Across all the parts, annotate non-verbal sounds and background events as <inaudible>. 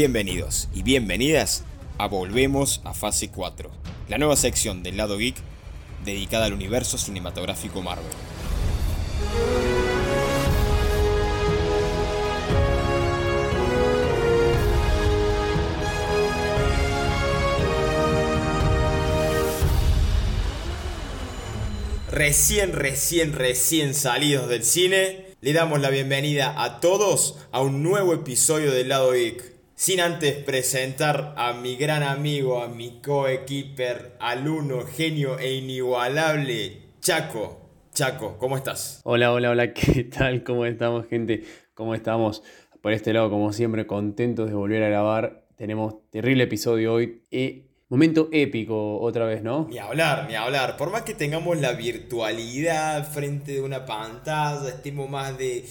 Bienvenidos y bienvenidas a Volvemos a Fase 4, la nueva sección del lado geek dedicada al universo cinematográfico Marvel. Recién, recién, recién salidos del cine, le damos la bienvenida a todos a un nuevo episodio del lado geek. Sin antes presentar a mi gran amigo, a mi coequiper, alumno, genio e inigualable, Chaco. Chaco, ¿cómo estás? Hola, hola, hola, <laughs> ¿qué tal? ¿Cómo estamos, gente? ¿Cómo estamos? Por este lado, como siempre, contentos de volver a grabar. Tenemos terrible episodio hoy y momento épico otra vez, ¿no? Ni hablar, ni hablar. Por más que tengamos la virtualidad frente de una pantalla, estemos más de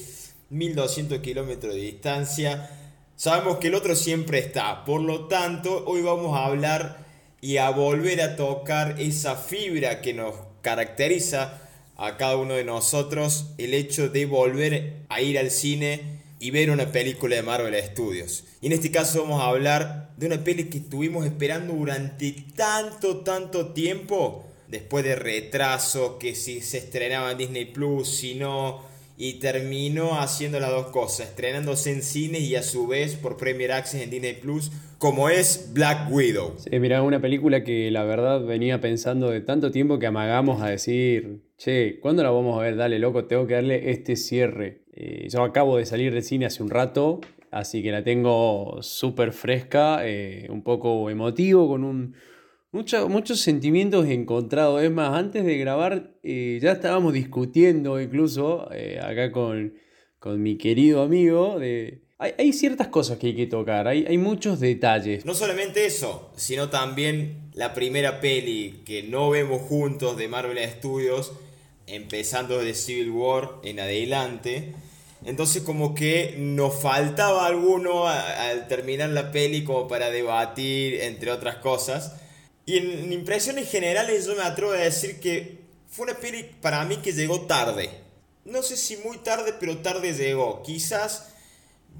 1200 kilómetros de distancia, sabemos que el otro siempre está. Por lo tanto, hoy vamos a hablar y a volver a tocar esa fibra que nos caracteriza a cada uno de nosotros, el hecho de volver a ir al cine y ver una película de Marvel Studios. Y en este caso vamos a hablar de una peli que estuvimos esperando durante tanto, tanto tiempo, después de retraso, que si se estrenaba en Disney Plus, si no, y terminó haciendo las dos cosas, estrenándose en cines y a su vez por Premier Access en Disney Plus, como es Black Widow. Sí, mira, una película que la verdad venía pensando de tanto tiempo que amagamos a decir, che, ¿cuándo la vamos a ver? Dale, loco, tengo que darle este cierre. Eh, yo acabo de salir del cine hace un rato, así que la tengo súper fresca, eh, un poco emotivo, con un muchos sentimientos encontrados. Es más, antes de grabar eh, ya estábamos discutiendo incluso eh, acá con, con, mi querido amigo de... Hay, ciertas cosas que hay que tocar, hay, hay muchos detalles. No solamente eso, sino también la primera peli que no vemos juntos de Marvel Studios, empezando de Civil War en adelante. Entonces como que nos faltaba alguno al terminar la peli como para debatir, entre otras cosas. Y en impresiones generales yo me atrevo a decir que fue una peli para mí que llegó tarde. No sé si muy tarde, pero tarde llegó. Quizás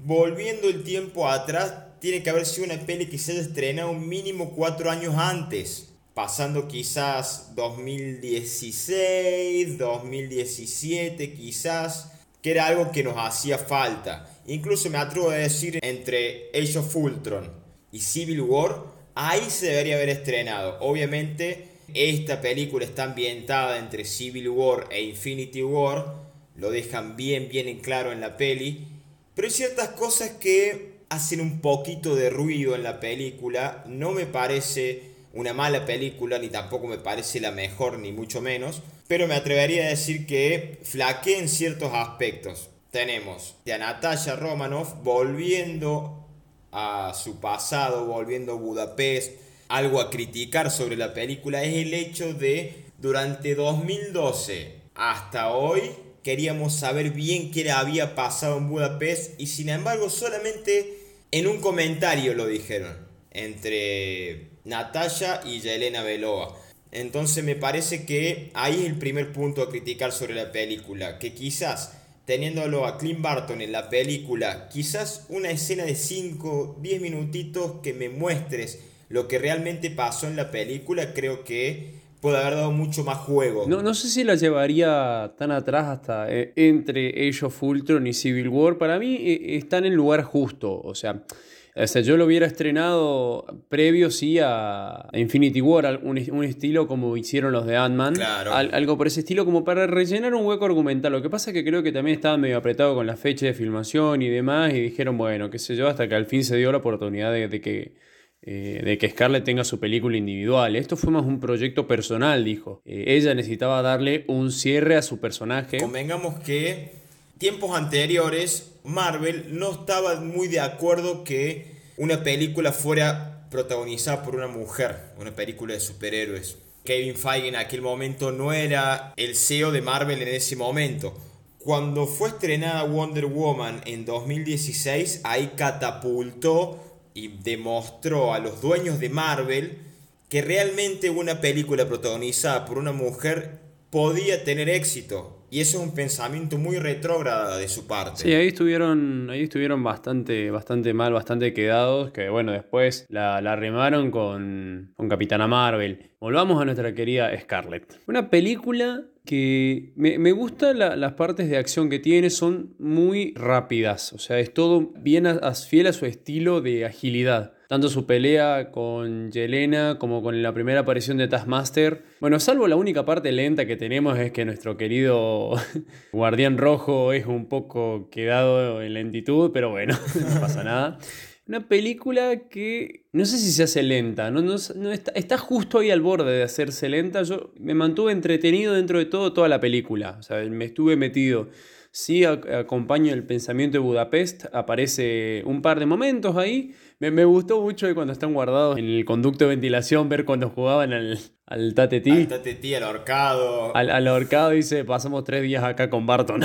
volviendo el tiempo atrás, tiene que haber sido una peli que se haya estrenado mínimo cuatro años antes. Pasando quizás 2016, 2017, quizás, que era algo que nos hacía falta. Incluso me atrevo a decir entre Age of Ultron y Civil War, ahí se debería haber estrenado. Obviamente, esta película está ambientada entre Civil War e Infinity War, lo dejan bien, bien en claro en la peli, pero hay ciertas cosas que hacen un poquito de ruido en la película. No me parece una mala película, ni tampoco me parece la mejor, ni mucho menos, pero me atrevería a decir que flaquea en ciertos aspectos. Tenemos a Natasha Romanoff volviendo a su pasado, volviendo a Budapest, algo a criticar sobre la película es el hecho de durante 2012 hasta hoy queríamos saber bien qué había pasado en Budapest y sin embargo solamente en un comentario lo dijeron entre Natalia y Yelena Beloa. Entonces me parece que ahí es el primer punto a criticar sobre la película, que quizás teniéndolo a Clint Barton en la película, quizás una escena de 5, 10 minutitos que me muestres lo que realmente pasó en la película, creo que puede haber dado mucho más juego. No, no sé si la llevaría tan atrás hasta eh, entre Age of Ultron y Civil War. Para mí eh, está en lugar justo. O sea, o sea, yo lo hubiera estrenado previo, sí, a Infinity War, un, un estilo como hicieron los de Ant-Man. Claro. algo por ese estilo, como para rellenar un hueco argumental. Lo que pasa es que creo que también estaba medio apretado con la fecha de filmación y demás, y dijeron, bueno, qué sé yo, hasta que al fin se dio la oportunidad de, que eh, de que Scarlett tenga su película individual. Esto fue más un proyecto personal, dijo. Eh, ella necesitaba darle un cierre a su personaje. Convengamos que tiempos anteriores Marvel no estaba muy de acuerdo que una película fuera protagonizada por una mujer, una película de superhéroes. Kevin Feige en aquel momento no era el CEO de Marvel en ese momento. Cuando fue estrenada Wonder Woman en 2016, ahí catapultó y demostró a los dueños de Marvel que realmente una película protagonizada por una mujer podía tener éxito Y eso es un pensamiento muy retrógrado de su parte. Sí, ahí estuvieron, ahí estuvieron bastante, bastante mal, bastante quedados, que bueno, después la, la remaron con, con Capitana Marvel. Volvamos a nuestra querida Scarlett. Una película que me, me gustan las partes de acción que tiene, son muy rápidas, o sea, es todo bien fiel a su estilo de agilidad tanto su pelea con Yelena como con la primera aparición de Taskmaster. Bueno, salvo la única parte lenta que tenemos es que nuestro querido <laughs> Guardián Rojo es un poco quedado en lentitud, pero bueno, <laughs> no pasa nada. Una película que no sé si se hace lenta, no, está, está, justo ahí al borde de hacerse lenta. Yo me mantuve entretenido dentro de todo toda la película, o sea, me estuve metido. Sí acompaño el pensamiento de Budapest, aparece un par de momentos ahí. Me, gustó mucho cuando están guardados en el conducto de ventilación ver cuando jugaban al, al Tatetí. Al Tatetí, al ahorcado. Al, al ahorcado dice, pasamos tres días acá con Barton.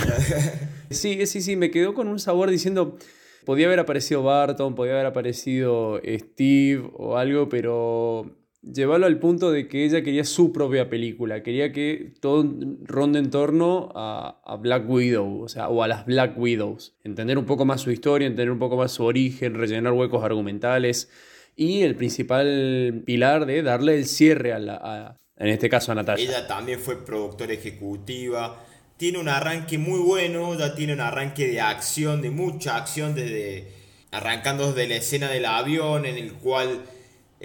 <laughs> sí, sí, sí, me quedó con un sabor diciendo... Podía haber aparecido Barton, podía haber aparecido Steve o algo, pero llevarlo al punto de que ella quería su propia película, quería que todo ronde en torno a, Black Widow, o sea, o a las Black Widows, entender un poco más su historia, entender un poco más su origen, rellenar huecos argumentales y el principal pilar de darle el cierre a, la, en este caso a Natalia. Ella también fue productora ejecutiva, tiene un arranque muy bueno, ya tiene un arranque de acción, de mucha acción desde arrancando desde la escena del avión en el cual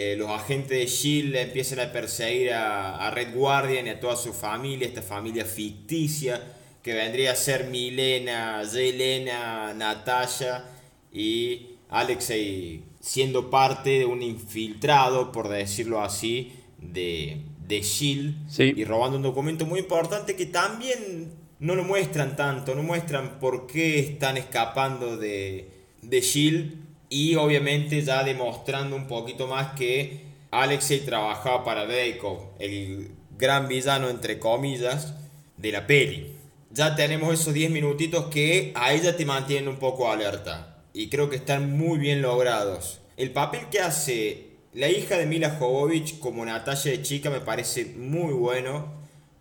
eh, los agentes de Shield empiezan a perseguir a, Red Guardian y a toda su familia, esta familia ficticia que vendría a ser Milena, Yelena, Natasha y Alexei siendo parte de un infiltrado, por decirlo así, de, de Shield y robando un documento muy importante que también no lo muestran tanto, no muestran por qué están escapando de, de Shield y obviamente ya demostrando un poquito más que Alexei trabajaba para Dreykov, el gran villano entre comillas de la peli. Ya tenemos esos 10 minutitos que a ella te mantienen un poco alerta y creo que están muy bien logrados. El papel que hace la hija de Mila Jovovich como Natalia de chica me parece muy bueno,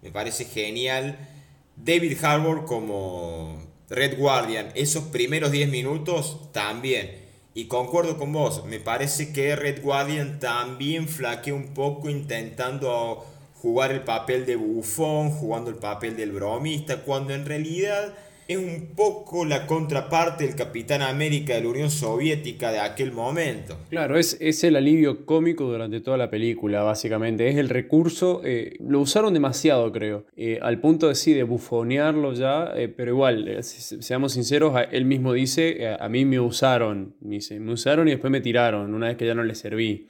me parece genial. David Harbour como Red Guardian, esos primeros 10 minutos también. Y concuerdo con vos, me parece que Red Guardian también flaquea un poco intentando jugar el papel de bufón, jugando el papel del bromista, cuando en realidad es un poco la contraparte del Capitán América de la Unión Soviética de aquel momento. Claro, es, es el alivio cómico durante toda la película, básicamente. Es el recurso, eh, lo usaron demasiado, creo, eh, al punto de sí, de bufonearlo ya, eh, pero igual, seamos sinceros, él mismo dice, a mí me usaron, dice, me usaron y después me tiraron, una vez que ya no les serví.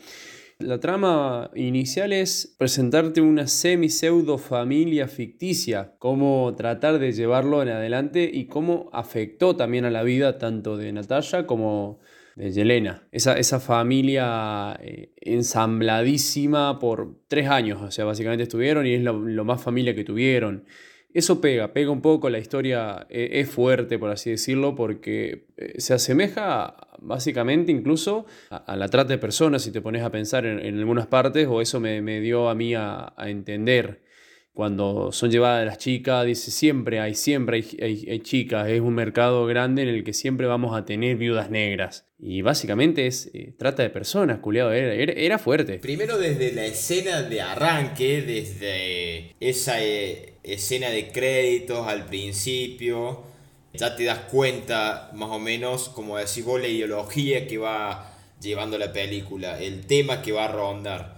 La trama inicial es presentarte una semi-pseudo familia ficticia, cómo tratar de llevarlo en adelante y cómo afectó también a la vida tanto de Natalia como de Yelena. Esa, esa familia eh, ensambladísima por tres años, o sea, básicamente estuvieron y es lo, lo más familia que tuvieron. Eso pega, pega un poco, la historia eh, es fuerte, por así decirlo, porque eh, se asemeja básicamente incluso a, la trata de personas, si te pones a pensar en, algunas partes, o eso me, dio a mí a, entender. Cuando son llevadas las chicas, dice siempre hay, siempre hay, chicas, es un mercado grande en el que siempre vamos a tener viudas negras. Y básicamente es eh, trata de personas, culiado, era, era, fuerte. Primero desde la escena de arranque, desde esa escena de créditos al principio, ya te das cuenta más o menos, como decís vos, la ideología que va llevando la película, el tema que va a rondar.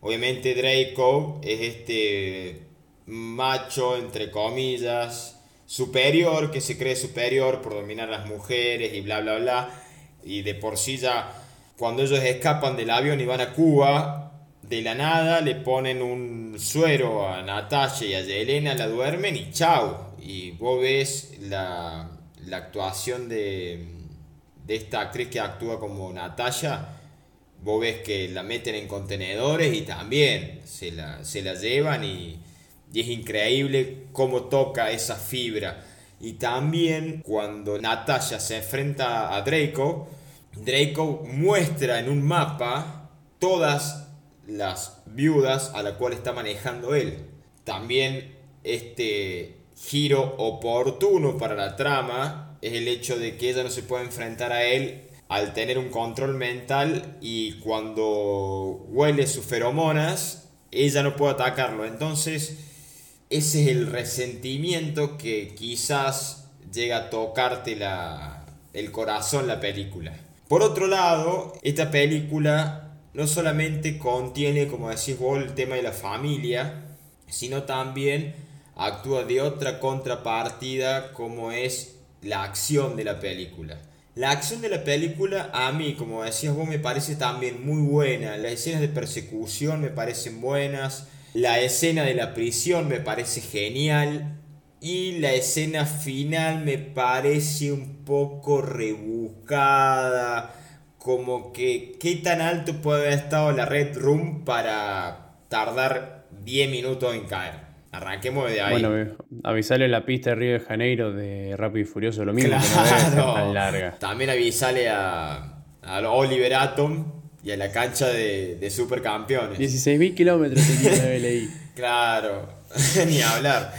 Obviamente Draco es este macho, entre comillas, superior, que se cree superior por dominar a las mujeres y bla, bla, bla. Y de por sí ya, cuando ellos escapan del avión y van a Cuba, de la nada le ponen un suero a Natasha y a Yelena, la duermen y chau. Y vos ves la, actuación de, esta actriz que actúa como Natasha, vos ves que la meten en contenedores y también se la, se la llevan y, y es increíble cómo toca esa fibra. Y también cuando Natasha se enfrenta a Draco, Draco muestra en un mapa todas las viudas a la cual está manejando él. También este giro oportuno para la trama es el hecho de que ella no se puede enfrentar a él al tener un control mental y cuando huele sus feromonas, ella no puede atacarlo. Entonces, ese es el resentimiento que quizás llega a tocarte la, el corazón la película. Por otro lado, esta película no solamente contiene, como decís vos, el tema de la familia, sino también actúa de otra contrapartida como es la acción de la película. La acción de la película a mí, como decías vos, me parece también muy buena. Las escenas de persecución me parecen buenas. La escena de la prisión me parece genial. Y la escena final me parece un poco rebuscada. Como que qué tan alto puede haber estado la Red Room para tardar 10 minutos en caer. Arranquemos de ahí. Bueno, avisale la pista de Río de Janeiro de Rápido y Furioso, lo mismo que no tan larga. También avisale a, a Oliver Atom y a la cancha de, de supercampeones. 16.000 kilómetros de LI. <laughs> claro, <laughs> ni hablar.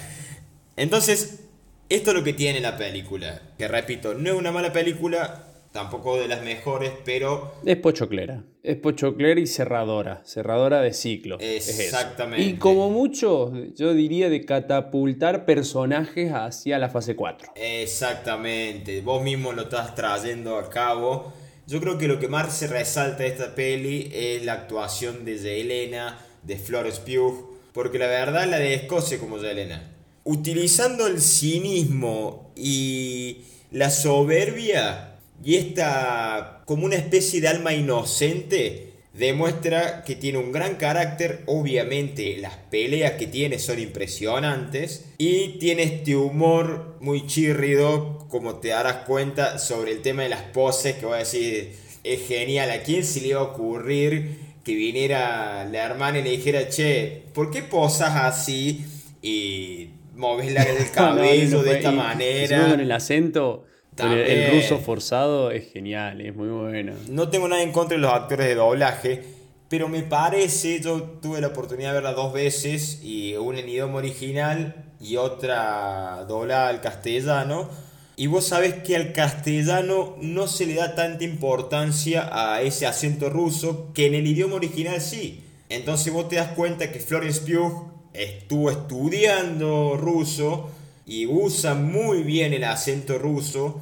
Entonces, esto es lo que tiene la película. Que repito, no es una mala película, tampoco de las mejores, pero... Es pochoclera. Es pochoclera y cerradora. Cerradora de ciclo. Exactamente. y como mucho, yo diría de catapultar personajes hacia la fase 4. Exactamente. Vos mismo lo estás trayendo a cabo. Yo creo que lo que más se resalta de esta peli es la actuación de Yelena, de Flores Pugh, porque la verdad la de Escocia como Yelena. Utilizando el cinismo y la soberbia y esta, como una especie de alma inocente, demuestra que tiene un gran carácter. Obviamente las peleas que tiene son impresionantes. Y tiene este humor muy chirrido, como te darás cuenta, sobre el tema de las poses, que voy a decir, es genial. ¿A quién se le iba a ocurrir que viniera la hermana y le dijera, che, ¿por qué posas así? Y moves <laughs> el cabello de esta manera. Con el acento el, ruso forzado es genial, es muy bueno. No tengo nada en contra de los actores de doblaje, pero me parece, yo tuve la oportunidad de verla dos veces, y una en idioma original y otra doblada al castellano. Y vos sabés que al castellano no se le da tanta importancia a ese acento ruso que en el idioma original sí. Entonces vos te das cuenta que Florence Pugh estuvo estudiando ruso y usa muy bien el acento ruso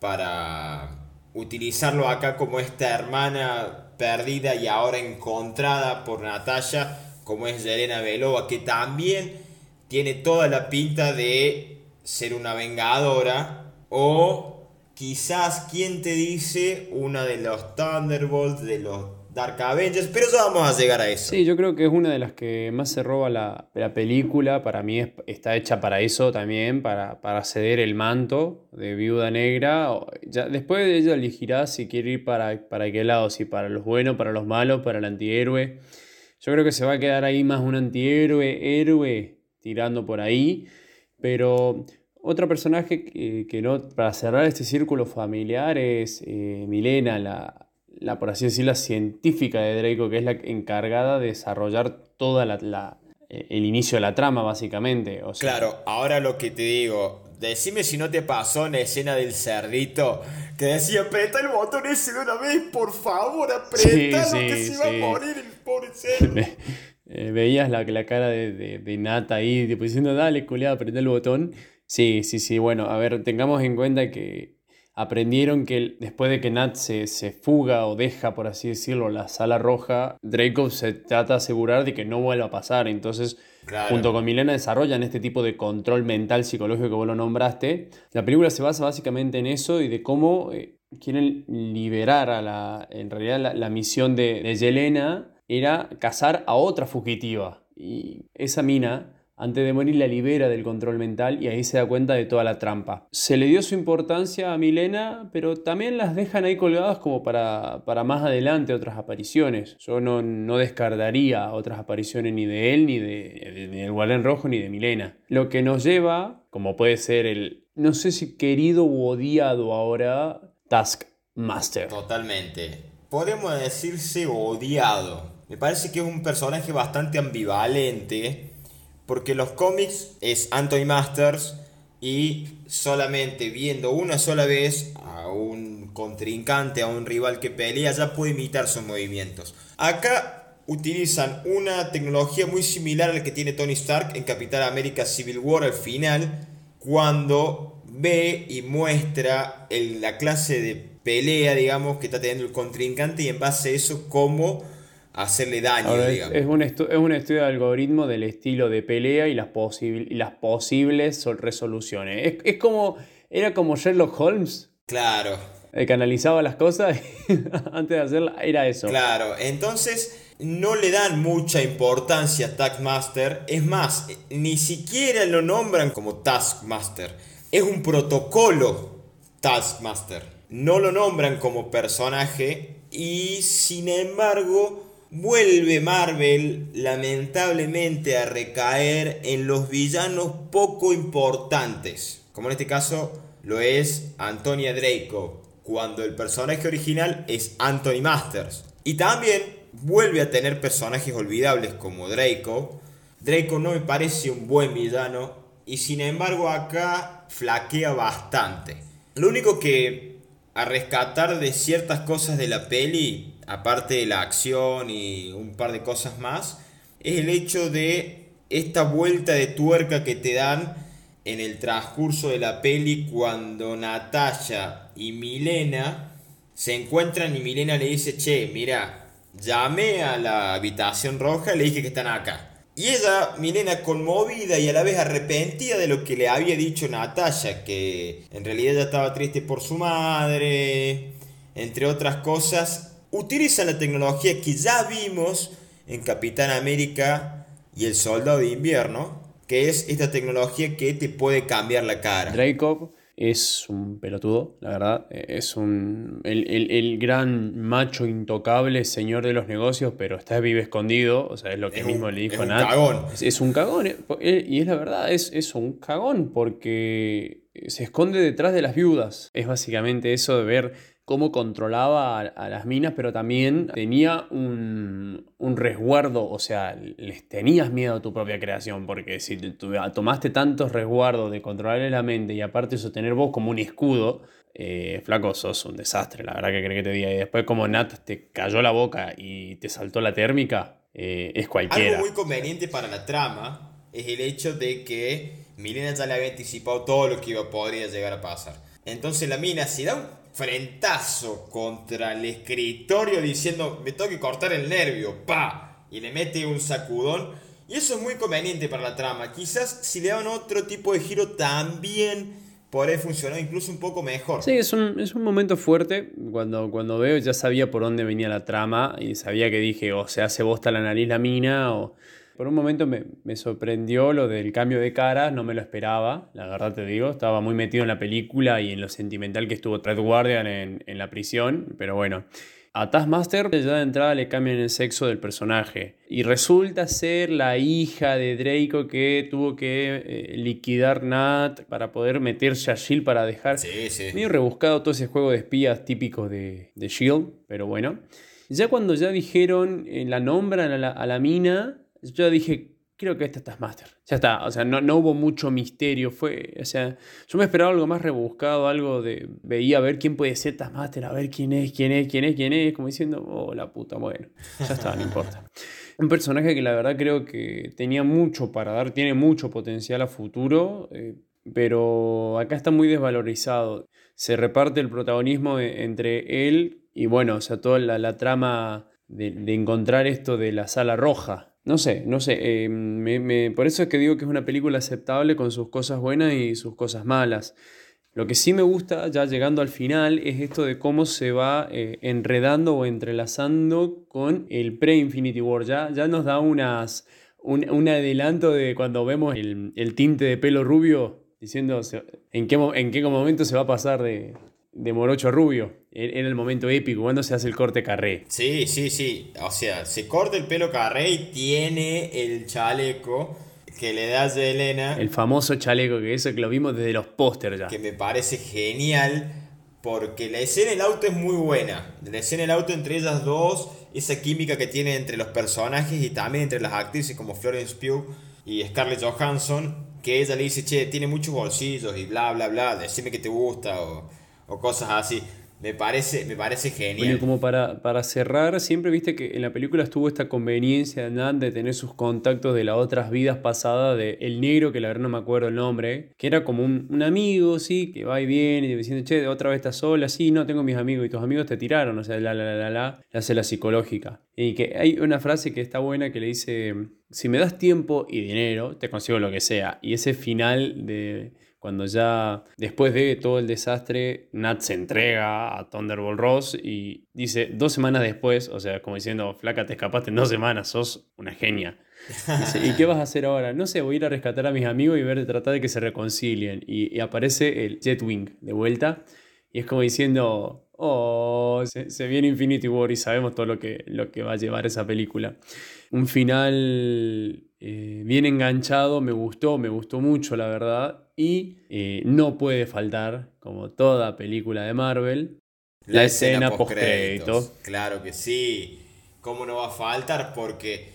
para utilizarlo acá como esta hermana perdida y ahora encontrada por Natalia, como es Yelena Belova, que también tiene toda la pinta de ser una vengadora o quizás, ¿quién te dice? Una de los Thunderbolts, de los Dark Avengers, pero ya vamos a llegar a eso. Sí, yo creo que es una de las que más se roba la, película. Para mí está hecha para eso también, para, para ceder el manto de Viuda Negra. Ya, después ella elegirá si quiere ir para, para qué lado, si para los buenos, para los malos, para el antihéroe. Yo creo que se va a quedar ahí más un antihéroe, héroe, tirando por ahí. Pero otro personaje que, no, para cerrar este círculo familiar es eh, Milena, la la, por así decirlo, la científica de Draco, que es la encargada de desarrollar toda la, eh, el inicio de la trama, básicamente. O claro, ahora lo que te digo, decime si no te pasó en la escena del cerdito, que decía, apreta el botón ese de una vez, por favor, apretalo, que se va a morir el pobre <laughs> cerdo. Eh, veías la, la cara de, de, Nata ahí, diciendo, dale, culiado, apreta el botón. Sí, sí, sí, bueno, a ver, tengamos en cuenta que aprendieron que después de que Nat se, fuga o deja, por así decirlo, la sala roja, Draco se trata de asegurar de que no vuelva a pasar. Entonces, junto con Milena desarrollan este tipo de control mental psicológico que vos lo nombraste. La película se basa básicamente en eso y de cómo eh, quieren liberar a la... En realidad la, misión de, de Yelena era cazar a otra fugitiva. Y esa mina antes de morir la libera del control mental y ahí se da cuenta de toda la trampa. Se le dio su importancia a Milena, pero también las dejan ahí colgadas como para, para más adelante otras apariciones. Yo no, no descartaría otras apariciones ni de él, ni de, Guardián Rojo, ni de Milena. Lo que nos lleva, como puede ser el, no sé si querido u odiado ahora, Taskmaster. Totalmente. Podemos decirse odiado. Me parece que es un personaje bastante ambivalente porque los cómics es Anthony Masters y solamente viendo una sola vez a un contrincante, a un rival que pelea, ya puede imitar sus movimientos. Acá utilizan una tecnología muy similar a la que tiene Tony Stark en Capitán América Civil War al final, cuando ve y muestra la clase de pelea, digamos, que está teniendo el contrincante y en base a eso cómo hacerle daño. es, un es, un estudio de algoritmo del estilo de pelea y las, y las posibles resoluciones. Es, como, era como Sherlock Holmes. Claro. El que analizaba las cosas <laughs> antes de hacerlas, era eso. Claro, entonces no le dan mucha importancia a Taskmaster. Es más, ni siquiera lo nombran como Taskmaster. Es un protocolo Taskmaster. No lo nombran como personaje y sin embargo vuelve Marvel lamentablemente a recaer en los villanos poco importantes, como en este caso lo es Antonia Draco, cuando el personaje original es Anthony Masters. Y también vuelve a tener personajes olvidables como Draco. Draco no me parece un buen villano y sin embargo acá flaquea bastante. Lo único que a rescatar de ciertas cosas de la peli aparte de la acción y un par de cosas más, es el hecho de esta vuelta de tuerca que te dan en el transcurso de la peli cuando Natalia y Milena se encuentran y Milena le dice, che, mira, llamé a la habitación roja y le dije que están acá. Y ella, Milena, conmovida y a la vez arrepentida de lo que le había dicho Natalia, que en realidad ella estaba triste por su madre, entre otras cosas, utiliza la tecnología que ya vimos en Capitán América y el Soldado de Invierno, que es esta tecnología que te puede cambiar la cara. Dracov es un pelotudo, la verdad. Es un el, gran macho intocable, señor de los negocios, pero está vive escondido. O sea, es lo que mismo le dijo a Nat. Un cagón. Es, un cagón. Eh, eh, y es la verdad, es, es un cagón porque se esconde detrás de las viudas. Es básicamente eso de ver cómo controlaba a, las minas, pero también tenía un, resguardo, o sea, les tenías miedo a tu propia creación, porque si tomaste tantos resguardos de controlarle la mente y aparte sostener vos como un escudo, eh, flaco, sos un desastre, la verdad que creo que te diga. Y después como Nat te cayó la boca y te saltó la térmica, eh, es cualquiera. Algo muy conveniente para la trama es el hecho de que Milena ya le había anticipado todo lo que podría llegar a pasar. Entonces la mina, si da un frentazo contra el escritorio diciendo me tengo que cortar el nervio, pa, y le mete un sacudón. Y eso es muy conveniente para la trama. Quizás si le dan otro tipo de giro también podría funcionar incluso un poco mejor. Sí, es un, es un momento fuerte. Cuando, cuando veo ya sabía por dónde venía la trama y sabía que dije o se hace bosta la nariz la mina o por un momento me, sorprendió lo del cambio de cara, no me lo esperaba, la verdad te digo. Estaba muy metido en la película y en lo sentimental que estuvo Thread Guardian en, la prisión, pero bueno. A Taskmaster ya de entrada le cambian el sexo del personaje y resulta ser la hija de Draco que tuvo que eh, liquidar Nat para poder meterse a Shield para dejar sí, sí. medio rebuscado todo ese juego de espías típicos de, Shield, pero bueno. Ya cuando ya dijeron, eh, la nombran a la mina, yo dije, creo que esta es Master. Ya está, o sea, no, no, hubo mucho misterio. Fue, o sea, yo me esperaba algo más rebuscado, algo de. Veía a ver quién puede ser Taskmaster, a ver quién es, quién es, quién es, quién es, como diciendo, oh, la puta, bueno, ya está, no importa. Un personaje que la verdad creo que tenía mucho para dar, tiene mucho potencial a futuro, eh, pero acá está muy desvalorizado. Se reparte el protagonismo e, entre él y, bueno, o sea, toda la, trama de, de encontrar esto de la sala roja no sé, no sé. Eh, por eso es que digo que es una película aceptable con sus cosas buenas y sus cosas malas. Lo que sí me gusta, ya llegando al final, es esto de cómo se va eh, enredando o entrelazando con el pre-Infinity War. Ya, ya nos da unas, un, adelanto de cuando vemos el, el, tinte de pelo rubio, diciendo en qué, en qué momento se va a pasar de, de Morocho a Rubio. Era el momento épico, cuando se hace el corte carré. Sí, sí, sí. O sea, se corta el pelo carré y tiene el chaleco que le das de Elena. El famoso chaleco, que eso que lo vimos desde los pósters ya. Que me parece genial. Porque la escena del auto es muy buena. La escena del auto entre ellas dos, esa química que tiene entre los personajes y también entre las actrices como Florence Pugh y Scarlett Johansson, que ella le dice, che, tiene muchos bolsillos y bla, bla, bla, decime que te gusta o, o cosas así. Me parece, me parece genial. Bueno, como para, para cerrar, siempre viste que en la película estuvo esta conveniencia de Nat de tener sus contactos de las otras vidas pasadas, de el negro, que la verdad no me acuerdo el nombre, que era como un, un amigo, sí, que va y viene y diciendo, che, otra vez estás sola, sí, no, tengo mis amigos y tus amigos te tiraron, o sea, la, la, la, la, la, hace la psicológica. Y que hay una frase que está buena que le dice, si me das tiempo y dinero, te consigo lo que sea. Y ese final de cuando ya después de todo el desastre, Nat se entrega a Thunderbolt Ross y dice dos semanas después, o sea, como diciendo, flaca, te escapaste en dos semanas, sos una genia. Dice, ¿Y qué vas a hacer ahora? No sé, voy a ir a rescatar a mis amigos y ver, tratar de que se reconcilien. Y, y aparece el Jetwing de vuelta y es como diciendo, oh, se, se, viene Infinity War y sabemos todo lo que, lo que va a llevar esa película. Un final eh, bien enganchado, me gustó, me gustó mucho la verdad. Y eh, no puede faltar, como toda película de Marvel, la, la escena, escena post-crédito. Claro que sí. ¿Cómo no va a faltar? Porque,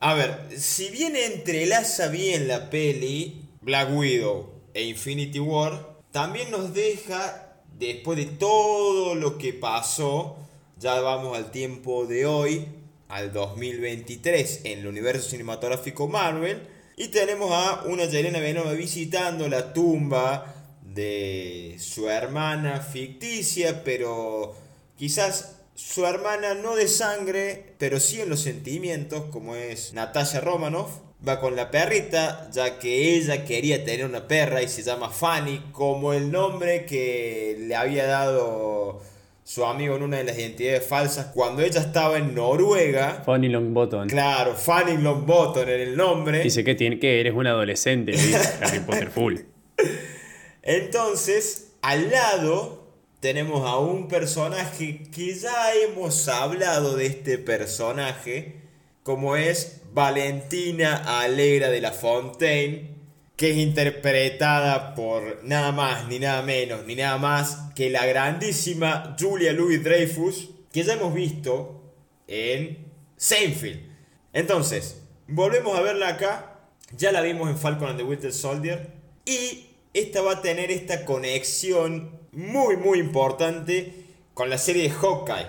a ver, si bien entrelaza bien la peli, Black Widow e Infinity War, también nos deja, después de todo lo que pasó, ya vamos al tiempo de hoy, al 2023 en el universo cinematográfico Marvel. Y tenemos a una Yelena Benova visitando la tumba de su hermana ficticia, pero quizás su hermana no de sangre, pero sí en los sentimientos, como es Natasha Romanoff. Va con la perrita, ya que ella quería tener una perra y se llama Fanny, como el nombre que le había dado su amigo en una de las identidades falsas cuando ella estaba en Noruega. Fanny Longbottom. Claro, Fanny Longbottom en el nombre. Dice que, tiene, que eres un adolescente, Harry Potter full. <laughs> Entonces, al lado tenemos a un personaje que ya hemos hablado de este personaje, como es Valentina Alegra de la Fontaine que es interpretada por nada más, ni nada menos, ni nada más que la grandísima Julia Louis Dreyfus, que ya hemos visto en Seinfeld. Entonces, volvemos a verla acá, ya la vimos en Falcon and the Winter Soldier, y esta va a tener esta conexión muy, muy importante con la serie de Hawkeye.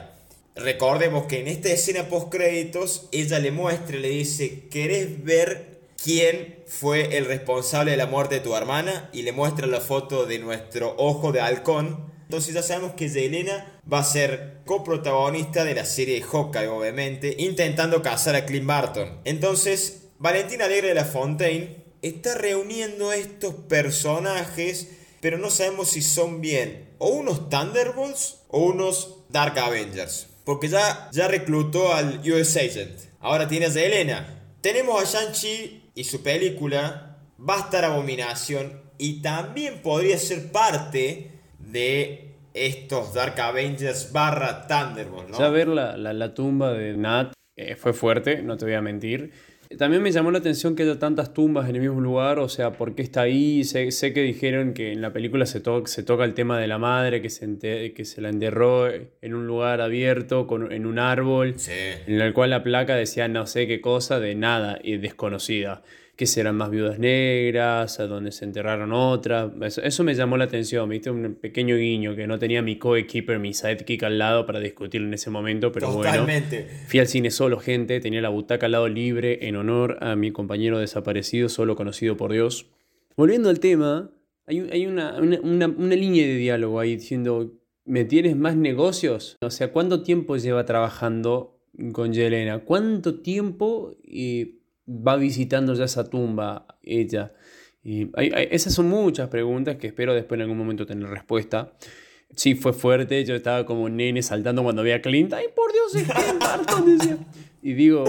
Recordemos que en esta escena post créditos ella le muestra, le dice, ¿querés ver quién fue el responsable de la muerte de tu hermana y le muestra la foto de nuestro ojo de halcón. Entonces ya sabemos que Yelena va a ser coprotagonista de la serie Hawkeye, obviamente, intentando cazar a Clint Barton. Entonces, Valentina Alegre de la Fontaine está reuniendo estos personajes, pero no sabemos si son bien o unos Thunderbolts o unos Dark Avengers. Porque ya, ya reclutó al US Agent. Ahora tiene a Yelena. Tenemos a Shang-Chi y su película va a estar Abominación y también podría ser parte de estos Dark Avengers barra Thunderbolt. Ya ver la tumba de Nat eh, fue fuerte, no te voy a mentir. También me llamó la atención que haya tantas tumbas en el mismo lugar, o sea, ¿por qué está ahí? Sé, sé que dijeron que en la película se, to se toca el tema de la madre, que se, que se la enterró en un lugar abierto, con, en un árbol, sí. en el cual la placa decía no sé qué cosa de nada y desconocida que serán más viudas negras, a donde se enterraron otras. Eso, eso, me llamó la atención, ¿viste? Un pequeño guiño que no tenía mi co-keeper, mi sidekick al lado para discutirlo en ese momento, pero Totalmente. bueno. Fui al cine solo, gente, tenía la butaca al lado libre en honor a mi compañero desaparecido, solo conocido por Dios. Volviendo al tema, hay, hay una, una, una, una línea de diálogo ahí diciendo, ¿me tienes más negocios? O sea, ¿cuánto tiempo lleva trabajando con Yelena? ¿Cuánto tiempo... Y va visitando ya esa tumba ella? Y esas son muchas preguntas que espero después en algún momento tener respuesta. Sí, fue fuerte, yo estaba como nene saltando cuando vi a Clint. ¡Ay, por Dios, es Clint. Y digo,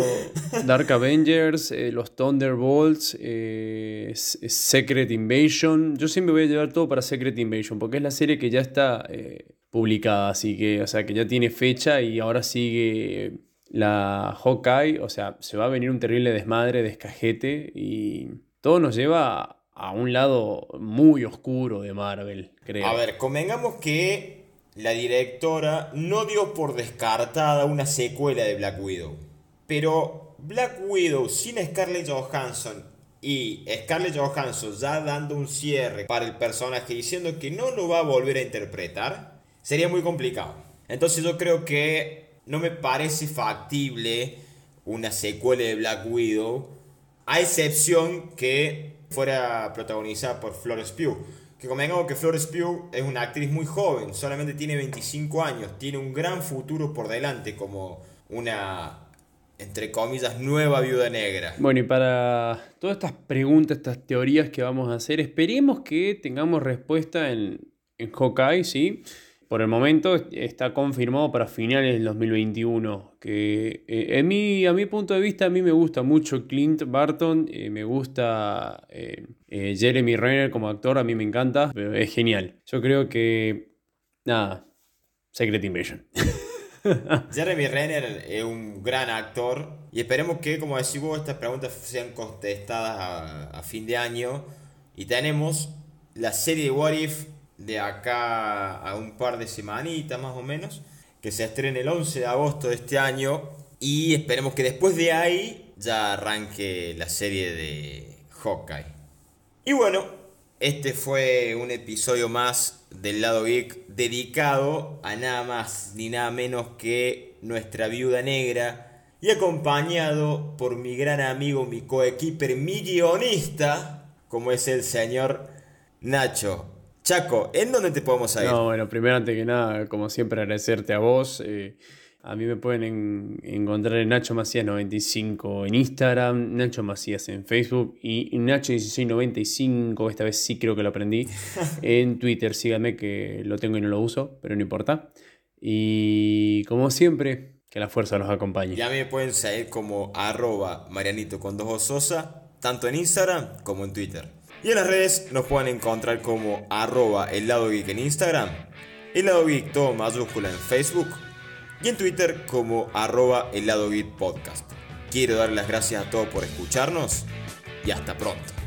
Dark Avengers, eh, los Thunderbolts, eh, Secret Invasion. Yo siempre voy a llevar todo para Secret Invasion, porque es la serie que ya está eh, publicada, así que, o sea, que ya tiene fecha y ahora sigue la Hawkeye, o sea, se va a venir un terrible desmadre, descajete y todo nos lleva a un lado muy oscuro de Marvel, creo. A ver, convengamos que la directora no dio por descartada una secuela de Black Widow. Pero Black Widow sin Scarlett Johansson y Scarlett Johansson ya dando un cierre para el personaje diciendo que no lo va a volver a interpretar, sería muy complicado. Entonces yo creo que no me parece factible una secuela de Black Widow, a excepción que fuera protagonizada por Florence Pugh. Que convengamos que Florence Pugh es una actriz muy joven, solamente tiene 25 años, tiene un gran futuro por delante como una entre comillas, nueva viuda negra. Bueno, y para todas estas preguntas, estas teorías que vamos a hacer, esperemos que tengamos respuesta en, en Hawkeye, ¿sí? Por el momento está confirmado para finales del 2021. Que eh, en a mi punto de vista, a mí me gusta mucho Clint Barton, eh, me gusta eh, Jeremy Renner como actor, a mí me encanta, es genial. Yo creo que, nada, Secret Invasion. <laughs> Jeremy Renner es un gran actor y esperemos que, como decimos, estas preguntas sean contestadas a, fin de año. Y tenemos la serie de What If de acá a un par de semanitas más o menos, que se estrena el 11 de agosto de este año. Y esperemos que después de ahí ya arranque la serie de Hawkeye. Y bueno, este fue un episodio más del lado geek dedicado a nada más ni nada menos que nuestra viuda negra y acompañado por mi gran amigo, mi coequiper, mi guionista, como es el señor Nacho. Chaco, ¿en dónde te podemos ir? No, bueno, primero antes que nada, como siempre agradecerte a vos. Eh, a mí me pueden encontrar en Nacho Macías 95 en Instagram, Nacho Macías en Facebook y Nacho 1695, esta vez sí creo que lo aprendí, <laughs> en Twitter. Síganme que lo tengo y no lo uso, pero no importa. Y como siempre, que la fuerza los acompañe. Ya me pueden seguir como arroba Marianito con dos Sosa, tanto en Instagram como en Twitter. Y en las redes nos pueden encontrar como arroba el geek en Instagram, el lado geek todo en Facebook y en Twitter como arroba el lado podcast. Quiero dar las gracias a todos por escucharnos y hasta pronto.